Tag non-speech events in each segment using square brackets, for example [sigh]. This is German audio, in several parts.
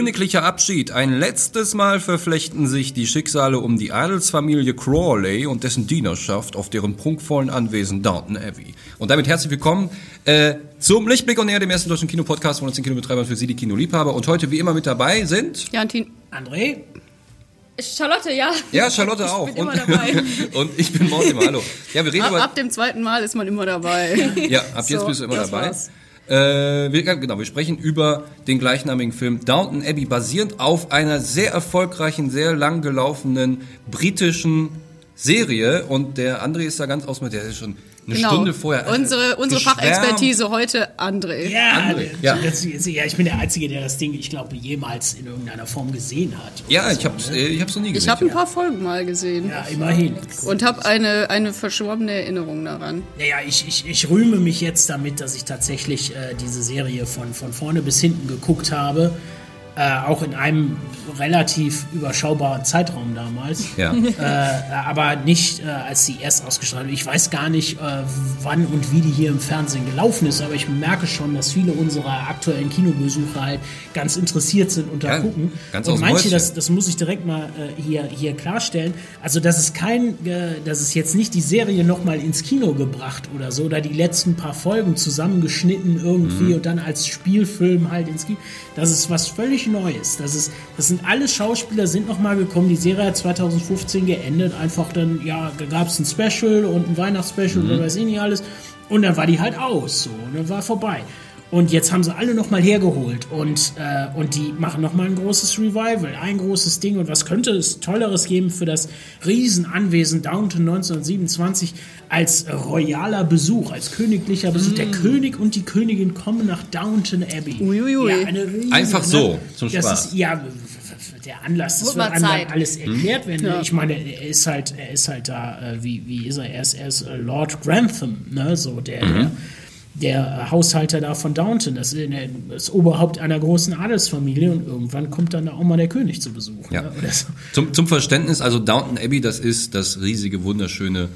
Königlicher Abschied. Ein letztes Mal verflechten sich die Schicksale um die Adelsfamilie Crawley und dessen Dienerschaft auf deren prunkvollen Anwesen Downton Abbey. Und damit herzlich willkommen äh, zum Lichtblick und näher dem ersten deutschen Kinopodcast von uns den Kinobetreibern für Sie, die Kinoliebhaber. Und heute wie immer mit dabei sind... Jantin. André? Charlotte, ja. Ja, Charlotte ich auch. Bin immer und, dabei. [laughs] und ich bin Mortimer, hallo. Ja, wir reden ab, über... ab dem zweiten Mal ist man immer dabei. Ja, ab jetzt So, bist du immer dabei. war's. Äh, wir, genau, wir sprechen über den gleichnamigen Film Downton Abbey, basierend auf einer sehr erfolgreichen, sehr lang gelaufenen britischen Serie. Und der André ist da ganz aus mit, der ist schon eine Genau. Stunde vorher. äh, Unsere, unsere geschwärmt. Fachexpertise heute, André. Ja, André, ja. ja. Das, ja, ich bin der Einzige, der das Ding, ich glaube, jemals in irgendeiner Form gesehen hat. Ja, so, ich hab's, ne? äh, ich hab's noch nie gesehen. Ich habe ein paar Folgen mal gesehen. Ja, immerhin. Und habe eine, eine verschwommene Erinnerung daran. Naja, ich, ich, ich rühme mich jetzt damit, dass ich tatsächlich äh, diese Serie von, von vorne bis hinten geguckt habe. Äh, auch in einem relativ überschaubaren Zeitraum damals. Ja. äh, aber nicht äh, als sie erst ausgestrahlt wurde. Ich weiß gar nicht, äh, wann und wie die hier im Fernsehen gelaufen ist, aber ich merke schon, dass viele unserer aktuellen Kinobesucher halt ganz interessiert sind und da Ja, gucken. ganz und manche, das, das muss ich direkt mal äh, hier, hier klarstellen. Also, dass es kein, dass es jetzt nicht die Serie nochmal ins Kino gebracht oder so, oder die letzten paar Folgen zusammengeschnitten irgendwie Mhm. und dann als Spielfilm halt ins Kino. Das ist was völlig Neues. Das ist, das sind alle Schauspieler sind nochmal gekommen. Die Serie hat 2015 geendet. Einfach dann, ja, da gab es ein Special und ein Weihnachtsspecial Mhm. oder weiß ich nicht alles. Und dann war die halt aus, so, und dann war vorbei. Und jetzt haben sie alle nochmal hergeholt und, äh, und die machen nochmal ein großes Revival, ein großes Ding. Und was könnte es Tolleres geben für das Riesenanwesen Downton 1927 als royaler Besuch, als königlicher Besuch? Der König und die Königin kommen nach Downton Abbey. Uiuiui. Ja, eine riesen, Einfach so, zum das Spaß. Ist, ja, der Anlass, das Wird einem dann alles erklärt werden. Ja. Ich meine, er ist halt, er ist halt da, äh, wie, wie ist er? Er ist, er ist äh, Lord Grantham, ne? So der, Mhm. der, der Haushalter da von Downton. Das ist das Oberhaupt einer großen Adelsfamilie und irgendwann kommt dann da auch mal der König zu Besuch. Ja. Ne? So. Zum, zum Verständnis, also Downton Abbey, das ist das riesige, wunderschöne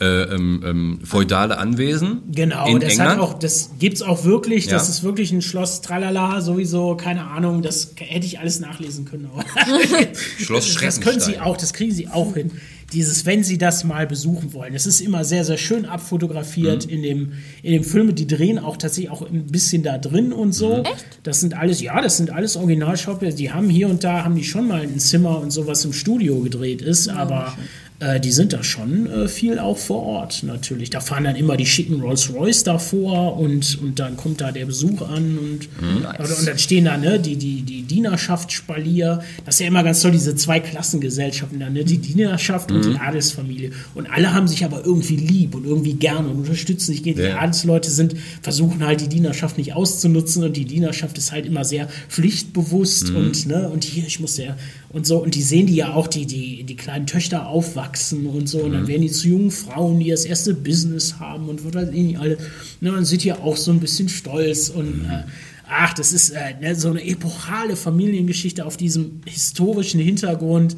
äh, ähm, ähm, feudale Anwesen Genau, in das England. hat auch, das gibt's auch wirklich, Ja. das ist wirklich ein Schloss Tralala, sowieso, keine Ahnung, das hätte ich alles nachlesen können. [laughs] [laughs] Schloss das, das können sie auch, das kriegen sie auch hin. Dieses, wenn sie das mal besuchen wollen. Es ist immer sehr, sehr schön abfotografiert Mhm. in dem, in dem Film. Die drehen auch tatsächlich auch ein bisschen da drin und so. Echt? Das sind alles, ja, das sind alles Originalschauspieler. Die haben hier und da, haben die schon mal ein Zimmer und sowas im Studio gedreht ist, aber äh, die sind da schon äh, viel auch vor Ort natürlich. Da fahren dann immer die schicken Rolls Royce davor und, und dann kommt da der Besuch an und, und, und dann stehen da ne, die, die, die Dienerschaftsspalier. Das ist ja immer ganz toll, diese zwei Klassengesellschaften da, ne? die Dienerschaft und die Adelsfamilie. Und alle haben sich aber irgendwie lieb und irgendwie gerne und unterstützen sich. Die Ja. Adelsleute sind, versuchen halt die Dienerschaft nicht auszunutzen und die Dienerschaft ist halt immer sehr pflichtbewusst und, ne, und hier, ich muss ja, und so, und die sehen die ja auch, die, die, die kleinen Töchter aufwachsen und so, und dann werden die zu jungen Frauen, die das erste Business haben und was weiß ich nicht alle, ne, und sind ja auch so ein bisschen stolz und, äh, ach, das ist äh, ne, so eine epochale Familiengeschichte auf diesem historischen Hintergrund.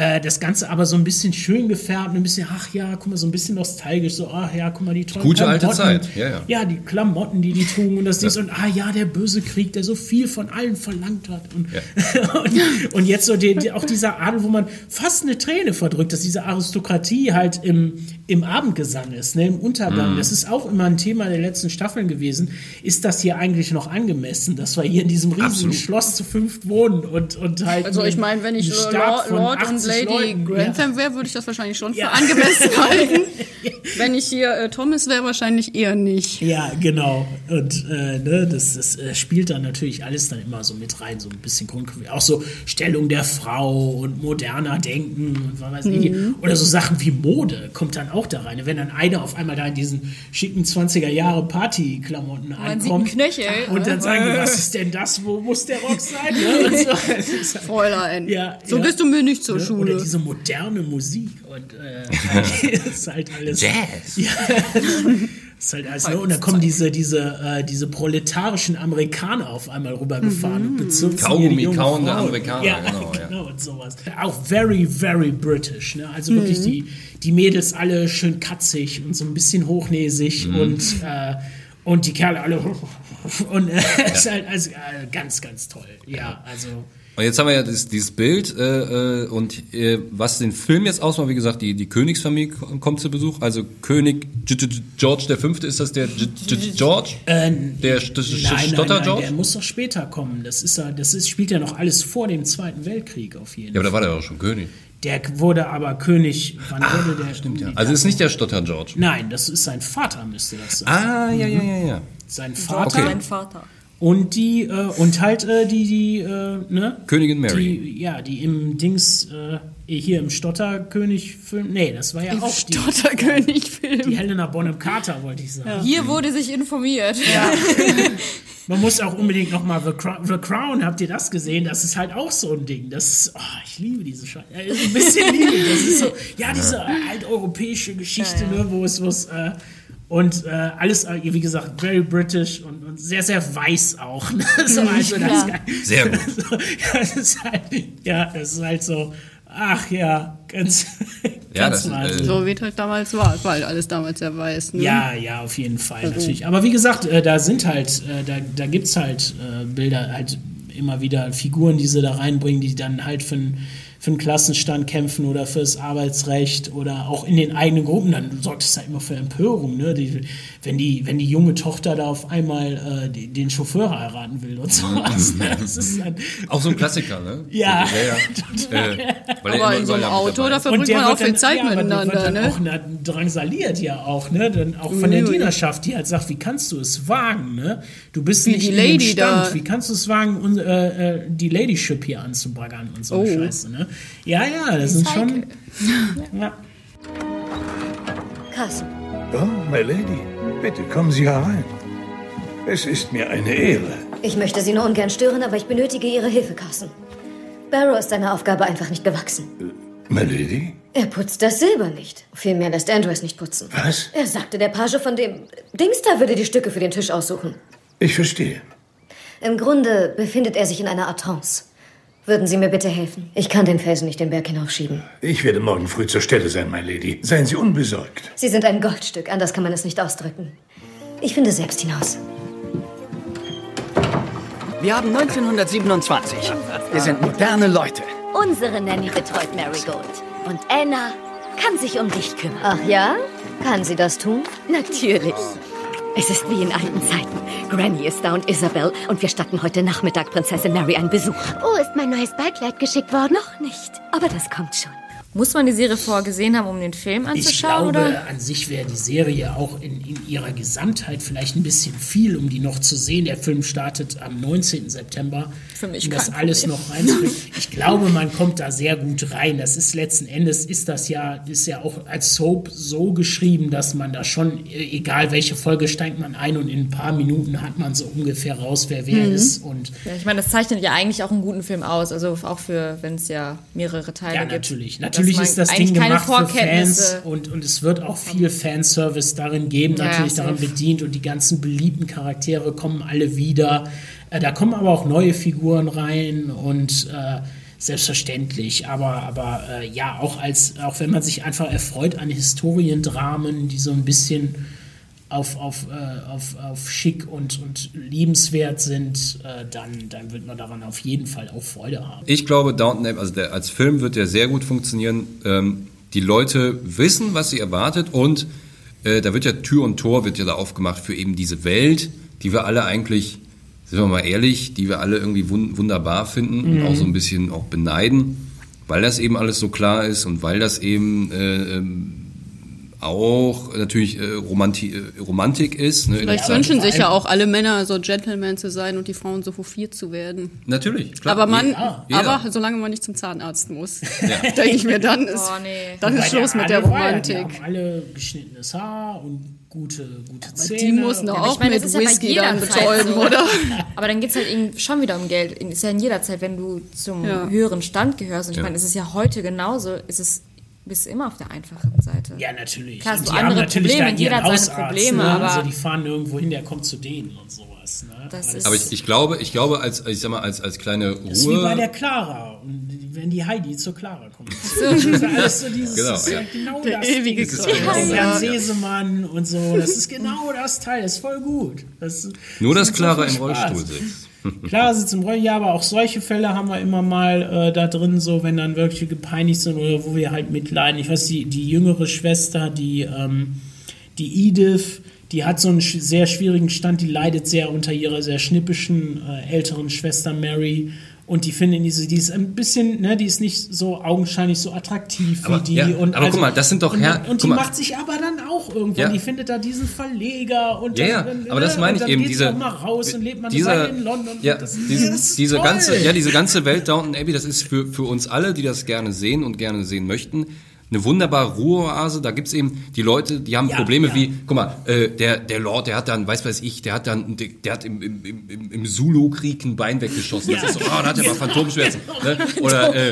Äh, das Ganze aber so ein bisschen schön gefärbt, ein bisschen, ach ja, guck mal, so ein bisschen nostalgisch, so, ach ja, guck mal, die tollen Gute alte Klamotten. Zeit, ja, ja. Ja, die Klamotten, die die trugen und das Ding und ah ja, der böse Krieg, der so viel von allen verlangt hat und, [laughs] und, und jetzt so die, die, auch dieser Adel, wo man fast eine Träne verdrückt, dass diese Aristokratie halt im, im Abendgesang ist, ne, im Untergang. Mhm. Das ist auch immer ein Thema der letzten Staffeln gewesen. Ist das hier eigentlich noch angemessen, dass wir hier in diesem riesigen Absolut. Schloss zu fünft wohnen und, und halt Also ich meine, wenn ich Lord, von Lord und 80 Lady Leuten, Grantham wäre, würde ich das wahrscheinlich schon Ja. für angemessen [laughs] halten. wenn ich hier äh, Thomas wäre, wahrscheinlich eher nicht. Ja, genau. Und äh, ne, das, das äh, spielt dann natürlich alles dann immer so mit rein, so ein bisschen Grund, auch so Stellung der Frau und moderner Denken und was weiß ich. Oder so Sachen wie Mode kommt dann auch da rein. Wenn dann einer auf einmal da in diesen schicken 20er Jahre Partyklamotten ankommt Knöchel. und dann sagen die, was [laughs] ist denn das? Wo muss der Rock sein? [laughs] Ne? So. Fräulein. Ja, so ja. bist du mir nicht zur Ne? Schule. Oder diese moderne Musik und äh, [laughs] ist halt alles. Jazz. Ja. ist halt alles, ne? Und dann kommen diese, diese, äh, diese proletarischen Amerikaner auf einmal rübergefahren und bezirzen Kaugummi kauende. Amerikaner, ja, genau, [laughs] ja. genau, und sowas. Auch very, very British, ne? Also wirklich die, die Mädels alle schön katzig und so ein bisschen hochnäsig und, äh, und die Kerle alle [laughs] und äh, ist halt also, äh, ganz, ganz toll. Ja, also Und jetzt haben wir ja dieses, dieses Bild äh, äh, und äh, was den Film jetzt ausmacht, wie gesagt, die, die Königsfamilie kommt zu Besuch. Also König G -G George der Fünfte, ist das der G -G George? Äh, der St St Nein, Stotter nein, nein, George? der muss doch später kommen. Das ist ja, das ist, spielt ja noch alles vor dem Zweiten Weltkrieg auf jeden Ja, aber Fall. da war der doch schon König. Der wurde aber König. Wann wurde der? Stimmt ja. Also ist nicht der Stotter George. Nein, das ist sein Vater, müsste das sein. Ah, ja, ja, ja, ja. Sein Vater mein Vater. Und die äh, und halt äh, die die äh, ne Königin Mary. die ja die im Dings äh, hier im Stotterkönig Film. Nee, das war ja auch die, Stotterkönig-Film. die Helena Bonham Carter wollte ich sagen. Hier wurde sich informiert. [laughs] Man muss auch unbedingt noch mal The Crown, The Crown, habt ihr das gesehen? Das ist halt auch so ein Ding. Das ist, oh, ich liebe diese Scheiße. Äh, ein bisschen [laughs] liebe ich. Das ist so, ja, diese alteuropäische Geschichte, Ne, wo es, wo es äh, und äh, alles, wie gesagt, very British und, und sehr, sehr weiß auch. Ne? [laughs] So, also, das ist geil. Sehr [laughs] gut. So, ja, das ist halt, ja, das ist halt so, ach ja, ganz, [laughs] Ja, ganz das, äh, So wie es halt damals war, weil alles damals ja weiß. Ne? Ja, ja, auf jeden Fall, natürlich. Aber wie gesagt, äh, da sind halt, äh, da, da gibt es halt äh, Bilder, halt immer wieder Figuren, die sie da reinbringen, die dann halt für einen für einen Klassenstand kämpfen oder fürs Arbeitsrecht oder auch in den eigenen Gruppen, dann sorgt es halt immer für Empörung, ne? Die, wenn, die, wenn die junge Tochter da auf einmal äh, die, den Chauffeur heiraten will und sowas. [laughs] Ne? Das ist dann, Auch so ein Klassiker, ne? Ja, ja, ja. [laughs] Äh, weil er Aber immer in so einem Auto, da verbringt man auch viel Zeit ja, miteinander. dann Ne? auch na, drangsaliert ja auch, ne? Dann auch von der. Dienerschaft, die halt sagt, wie kannst du es wagen, ne? Du bist Wie nicht die in dem Lady Stand, da. wie kannst du es wagen, un, äh, äh, die Ladyship hier anzubaggern und so eine Oh. Scheiße, ne? Ja, ja, das sind schon. Ja. Carson, Oh, my lady, bitte kommen Sie herein. Es ist mir eine Ehre. ich möchte Sie nur ungern stören, aber ich benötige Ihre Hilfe, Carson. Barrow ist seiner Aufgabe einfach nicht gewachsen. My lady? Er putzt das Silber nicht. Vielmehr lässt Andrew es nicht putzen. Was? Er sagte, der Page von dem Dings da würde die Stücke für den Tisch aussuchen. Ich verstehe. Im Grunde befindet er sich in einer Art Trance. Würden Sie mir bitte helfen? Ich kann den Felsen nicht den Berg hinaufschieben. Ich werde morgen früh zur Stelle sein, my lady. Seien Sie unbesorgt. Sie sind ein Goldstück, anders kann man es nicht ausdrücken. Ich finde selbst hinaus. Wir haben 1927. Wir sind moderne Leute. Unsere Nanny betreut Marigold. Und Anna kann sich um dich kümmern. Ach ja? Kann sie das tun? Natürlich. Es ist wie in alten Zeiten. Granny ist da und Isabel und wir statten heute Nachmittag Prinzessin Mary einen Besuch. Oh, ist mein neues Ballkleid geschickt worden? Noch nicht, aber das kommt schon. Muss man die Serie vorher gesehen haben, um den Film Ich anzuschauen? glaube, oder? an sich wäre die Serie auch in, in ihrer Gesamtheit vielleicht ein bisschen viel, um die noch zu sehen. Der Film startet am 19. September. Für mich um das alles Problem. noch reinzubringen. Ich glaube, man kommt da sehr gut rein. Das ist letzten Endes ist das ja ist ja auch als Soap so geschrieben, dass man da schon äh, egal welche Folge steigt man ein und in ein paar Minuten hat man so ungefähr raus, wer wer Mhm. ist und Ja, ich meine, das zeichnet ja eigentlich auch einen guten Film aus. Also auch für, wenn es ja mehrere Teile Ja, gibt. natürlich. Natürlich ist das Ding gemacht für Fans und, und es wird auch viel Fanservice darin geben, Ja, natürlich daran bedient und die ganzen beliebten Charaktere kommen alle wieder. Äh, da kommen aber auch neue Figuren rein und äh, selbstverständlich, aber, aber äh, ja, auch als, auch wenn man sich einfach erfreut an Historiendramen, die so ein bisschen auf, auf, äh, auf, auf schick und, und liebenswert sind, äh, dann, dann wird man daran auf jeden Fall auch Freude haben. Ich glaube, Downton Abbey, also der, als Film wird der sehr gut funktionieren. Ähm, die Leute wissen, was sie erwartet und äh, da wird ja Tür und Tor wird ja da aufgemacht für eben diese Welt, die wir alle eigentlich, sind wir mal ehrlich, die wir alle irgendwie wun wunderbar finden und auch so ein bisschen auch beneiden, weil das eben alles so klar ist und weil das eben äh, ähm, auch natürlich äh, Romanti äh, Romantik ist. Ne, Vielleicht wünschen sich ja auch alle Männer so Gentlemen zu sein und die Frauen so hofiert zu werden. Natürlich, klar. Aber man, Ja, jeder. aber solange man nicht zum Zahnarzt muss, [laughs] [laughs] denke ich mir, dann ist, Oh, nee. dann ist Schluss ja mit der Romantik. Die haben alle geschnittenes Haar und gute, gute Zähne. Die muss noch Aber auch meine, mit das ist ja bei Whisky jeder dann betäuben, so. oder? [laughs] Aber dann geht es halt schon wieder um Geld. Ist ja in jeder Zeit, wenn du zum Ja. höheren Stand gehörst. Und ich Ja. meine, es ist ja heute genauso, ist es bist du immer auf der einfachen Seite. Ja, natürlich. Klar, hast du die haben andere natürlich Probleme, da jeder hat seine Hausarzt, Probleme, ne? aber- Also die fahren nirgendwo hin, der kommt zu denen und sowas. Ne? Das ist, Aber ich, ich glaube, ich glaube, als ich sag mal, als als kleine Ruhe. Das ist wie bei der Clara. Und wenn die Heidi zur Clara kommt. Das ist alles so dieses, Genau, das ist ja. ja genau Der das. ewige Dieses Kreis. mit Jan Sesemann und so. Das ist genau das Teil. Das ist voll gut. Das, Nur, das dass Clara im Rollstuhl sitzt. Klar sitzt im ja, aber auch solche Fälle haben wir immer mal äh, da drin, so wenn dann wirklich gepeinigt sind oder wo wir halt mitleiden. Ich weiß, die, die jüngere Schwester, die, ähm, die Edith, die hat so einen sch- sehr schwierigen Stand, die leidet sehr unter ihrer sehr schnippischen äh, älteren Schwester Mary. Und die finden diese, die ist ein bisschen, ne, die ist nicht so augenscheinlich so attraktiv Aber, wie die. ja, und aber guck mal, das sind doch und, Herr- und die macht sich aber dann auch irgendwann. Ja. Die findet da diesen Verleger und Ja, dann, ja, dann, aber das ne, meine ich eben, diese, auch mal raus und lebt man Weile in London. ja, das, diese, das diese ganze, ja, diese ganze Welt Downton Abbey, das ist für, für uns alle, die das gerne sehen und gerne sehen möchten, eine wunderbare Ruheoase. Da gibt's eben die Leute, die haben Ja, Probleme ja. wie, guck mal, äh, der, der Lord, der hat dann, weiß weiß ich, der hat dann, der, der hat im, im, im, im Zulu-Krieg ein Bein weggeschossen. Das ist so, oh, da hat er mal Phantomschmerzen. [laughs] Ne? Oder äh,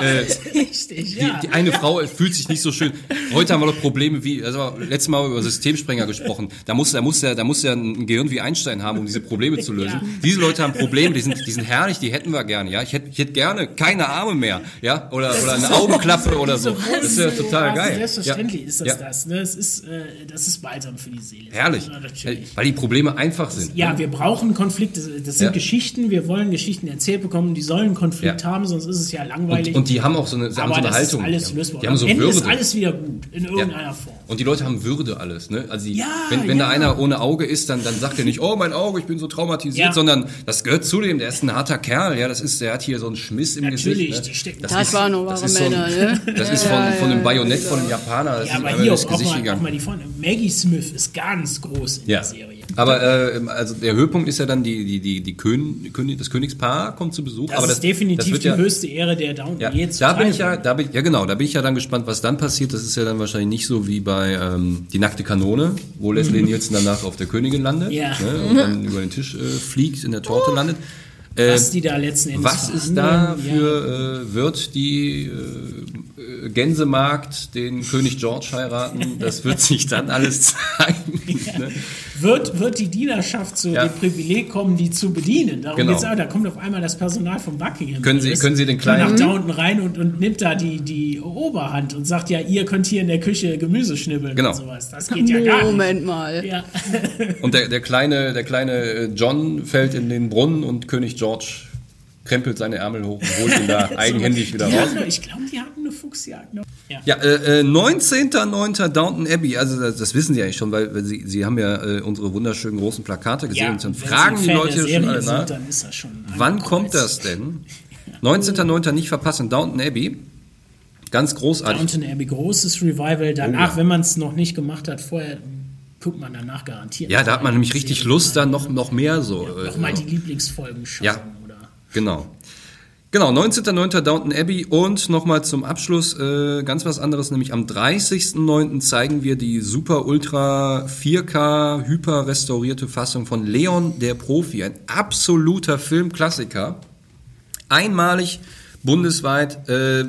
äh, Richtig, die, ja. die eine Frau fühlt sich nicht so schön. Heute haben wir doch Probleme wie, also letztes Mal über Systemsprenger gesprochen. Da muss, da muss ja, da muss ja ein Gehirn wie Einstein haben, um diese Probleme zu lösen. Diese Leute haben Probleme, die sind, die sind herrlich, die hätten wir gerne, ja. Ich hätte, ich hätte gerne keine Arme mehr, ja, oder, oder eine Augenklappe oder so. Das ist ja total geil. Selbstverständlich ja. ist das ja. das. Ne? Es ist, äh, das ist balsam für die Seele. Herrlich. Natürlich. Weil die Probleme einfach sind. Ja, wir brauchen Konflikte. Das sind Ja. Geschichten. Wir wollen Geschichten erzählt bekommen. Die sollen Konflikt Ja. haben, sonst ist es ja und, langweilig. und die haben auch so eine, sie haben aber so eine das Haltung. alles die haben, lösbar. die haben so Am Ende Würde. ist alles wieder gut in irgendeiner Ja. Form. Und die Leute haben Würde alles, ne? Also die, Ja, wenn, wenn da einer ohne Auge ist, dann, dann sagt er nicht, oh mein Auge, ich bin so traumatisiert, Ja. sondern das gehört zu dem, der ist ein harter Kerl, ja, das ist, der hat hier so einen Schmiss im Natürlich, Gesicht. die Ne? stecken- Das waren nur das wahre ist so ein, Männer, ne? [laughs] Das ist von, von einem Bajonett von einem Japaner, das Ja, ist aber hier auch, auch, Gesicht mal, auch gegangen. mal die vorne. Maggie Smith ist ganz groß in Ja. der Serie. Aber äh, also der Höhepunkt ist ja dann die die die die Kön, König, das Königspaar kommt zu Besuch. Das aber ist definitiv das wird die ja, höchste Ehre der Downton Ja, da bin ich ja, da bin ja genau, da bin ich ja dann gespannt, was dann passiert. Das ist ja dann wahrscheinlich nicht so wie bei ähm, die nackte Kanone, wo Leslie Nielsen danach auf der Königin landet Mhm. Ja. ne, [laughs] und dann über den Tisch äh, fliegt, in der Torte landet. Äh, Was die da letzten Endes was ist da verhandeln, ja. für, äh, wird die äh, äh, Gänsemarkt den König George heiraten? Das wird sich dann alles [laughs] zeigen. Ne? wird, wird die Dienerschaft zu Ja. dem Privileg kommen, die zu bedienen. Darum Genau. geht's auch. Da kommt auf einmal das Personal von Buckingham. Können Sie- Palace können Sie den kleinen- nach da unten rein und, und nimmt da die, die Oberhand und sagt, ja, ihr könnt hier in der Küche Gemüse schnibbeln Genau. und sowas. Das geht ja gar nicht. Moment mal. Ja. Und der, der kleine, der kleine äh, John fällt in den Brunnen und König George krempelt seine Ärmel hoch und holt ihn da [laughs] eigenhändig wieder raus. hatten- Ich glaube, die hatten eine Fuchsjagd noch. Ja. Ja, äh, äh, 19.09. Downton Abbey, also das, das wissen Sie eigentlich schon, weil, weil Sie, Sie haben ja äh, unsere wunderschönen großen Plakate gesehen Ja, und dann fragen die Leute schon alle sind, nach. Dann ist das schon ein Wann Kreuz. kommt das denn? [laughs] 19.09. nicht verpassen, Downton Abbey. Ganz großartig. Downton Abbey, großes Revival. Danach, Oh ja. wenn man es noch nicht gemacht hat, vorher guckt man danach garantiert. Ja, da hat man nämlich richtig Lust, dann noch, noch mehr so. äh, Nochmal so. die Lieblingsfolgen schauen. Ja. Genau. Genau, 19.09. Downton Abbey und nochmal zum Abschluss äh, ganz was anderes, nämlich am 30.09. zeigen wir die Super Ultra 4K hyper restaurierte Fassung von Leon der Profi, ein absoluter Filmklassiker. Einmalig bundesweit äh,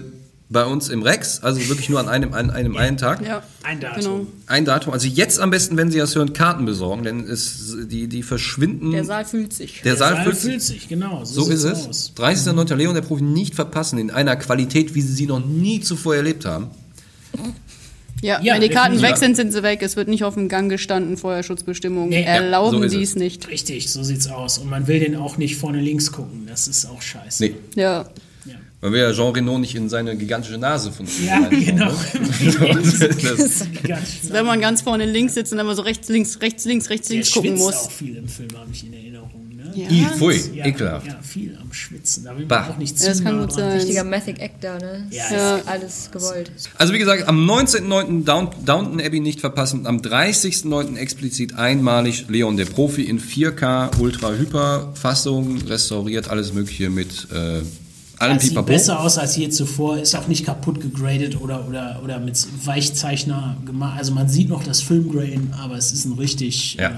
bei uns im Rex, also wirklich nur an einem, an einem einen Tag. Ja, Ein Datum. genau. Ein Datum. Also jetzt am besten, wenn Sie das hören, Karten besorgen, denn es, die, die verschwinden. Der Saal fühlt sich. Der Saal Saal fühlt fühlt sich. genau. So, So ist es. Aus. 30.09. Leon der Profi nicht verpassen in einer Qualität, wie Sie sie noch nie zuvor erlebt haben. Ja, Ja, wenn die Karten weg sind, sind sie weg. Es wird nicht auf dem Gang gestanden, Feuerschutzbestimmungen Nee, ja, erlauben so ist sie es. es nicht. Richtig, so sieht's aus. Und man will den auch nicht vorne links gucken. Das ist auch scheiße. Nee, Ja. Weil wir ja Jean Reno nicht in seine gigantische Nase von Ja, genau. Wenn man ganz vorne links sitzt und dann immer so rechts, links, rechts, links, rechts, links gucken muss. auch viel im Film, habe ich in Erinnerung. Ne? Ja. I, pfui, Ja, ekelhaft. Ja, viel am Schwitzen. Da will man Bah. auch nicht zu Ja, das kann nah gut dran. sein. Richtiger Mathic Actor, ne? Ja, Das ja. ist alles gewollt. Also wie gesagt, am 19.09. Down, Downton Abbey nicht verpassen, am 30.09. explizit einmalig Leon der Profi in 4K Ultra Hyper Fassung, restauriert, alles mögliche mit äh, allem Das sieht besser aus als je zuvor, ist auch nicht kaputt gegradet oder, oder, oder mit Weichzeichner gemacht. Also man sieht noch das Filmgrain, aber es ist ein richtig. Ja. Äh,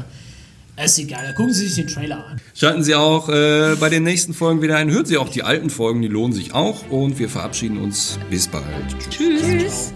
es ist egal. Gucken Sie sich den Trailer an. Schalten Sie auch äh, bei den nächsten Folgen wieder ein. Hören Sie auch die alten Folgen, die lohnen sich auch. Und wir verabschieden uns. Bis bald. Tschüss. Tschüss.